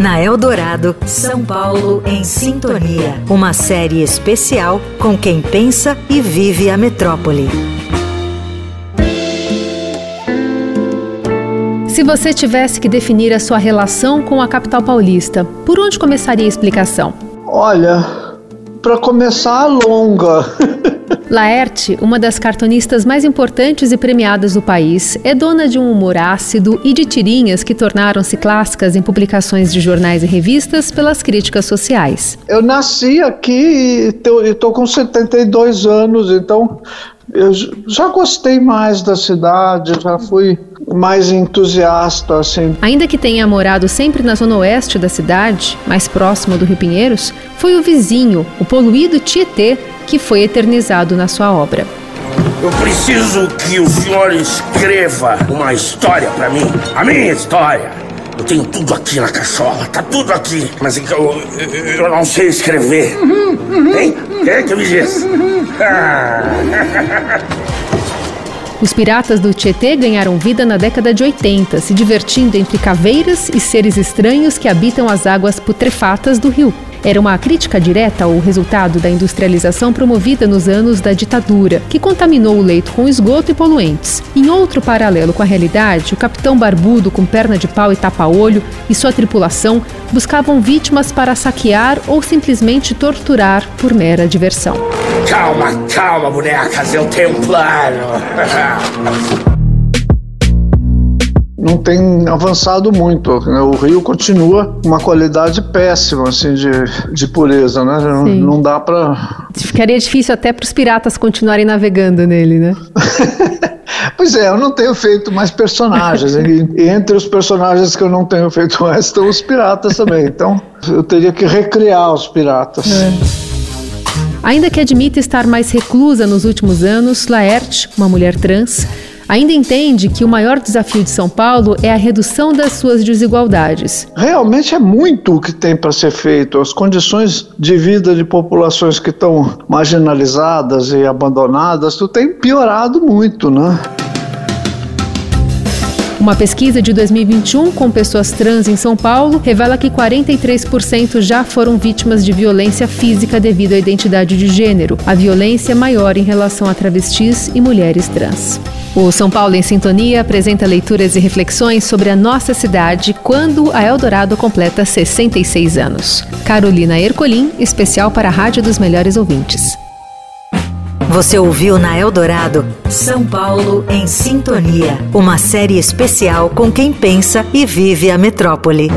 Na Eldorado, São Paulo em Sintonia. Uma série especial com quem pensa e vive a metrópole. Se você tivesse que definir a sua relação com a capital paulista, por onde começaria a explicação? Olha, para começar, longa. Laerte, uma das cartunistas mais importantes e premiadas do país, é dona de um humor ácido e de tirinhas que tornaram-se clássicas em publicações de jornais e revistas pelas críticas sociais. Eu nasci aqui e estou com 72 anos, então eu já gostei mais da cidade, já fui mais entusiasta, assim. Ainda que tenha morado sempre na zona oeste da cidade, mais próximo do Rio Pinheiros, foi o vizinho, o poluído Tietê, que foi eternizado na sua obra. Eu preciso que o senhor escreva uma história para mim, a minha história. Eu tenho tudo aqui na cachola, tá tudo aqui, mas eu, eu, não sei escrever. Hein? Quem é que me diz? Os piratas do Tietê ganharam vida na década de 80, se divertindo entre caveiras e seres estranhos que habitam as águas putrefatas do rio. Era uma crítica direta ao resultado da industrialização promovida nos anos da ditadura, que contaminou o leito com esgoto e poluentes. Em outro paralelo com a realidade, o capitão barbudo com perna de pau e tapa-olho e sua tripulação buscavam vítimas para saquear ou simplesmente torturar por mera diversão. Calma, calma, bonecas, eu tenho um plano. não tem avançado muito. Né? O rio continua uma qualidade péssima assim de, de pureza, né? Não, não, dá para. Ficaria difícil até para os piratas continuarem navegando nele, né? Pois é, eu não tenho feito mais personagens. e entre os personagens que eu não tenho feito mais estão os piratas também. Então eu teria que recriar os piratas. É. Ainda que admita estar mais reclusa nos últimos anos, Laerte, uma mulher trans, ainda entende que o maior desafio de São Paulo é a redução das suas desigualdades. Realmente é muito o que tem para ser feito. As condições de vida de populações que estão marginalizadas e abandonadas, tem piorado muito, né? Uma pesquisa de 2021 com pessoas trans em São Paulo revela que 43% já foram vítimas de violência física devido à identidade de gênero, a violência maior em relação a travestis e mulheres trans. O São Paulo em Sintonia apresenta leituras e reflexões sobre a nossa cidade quando a Eldorado completa 66 anos. Carolina Ercolim, especial para a Rádio dos Melhores Ouvintes. Você ouviu na Eldorado São Paulo em Sintonia, uma série especial com quem pensa e vive a metrópole.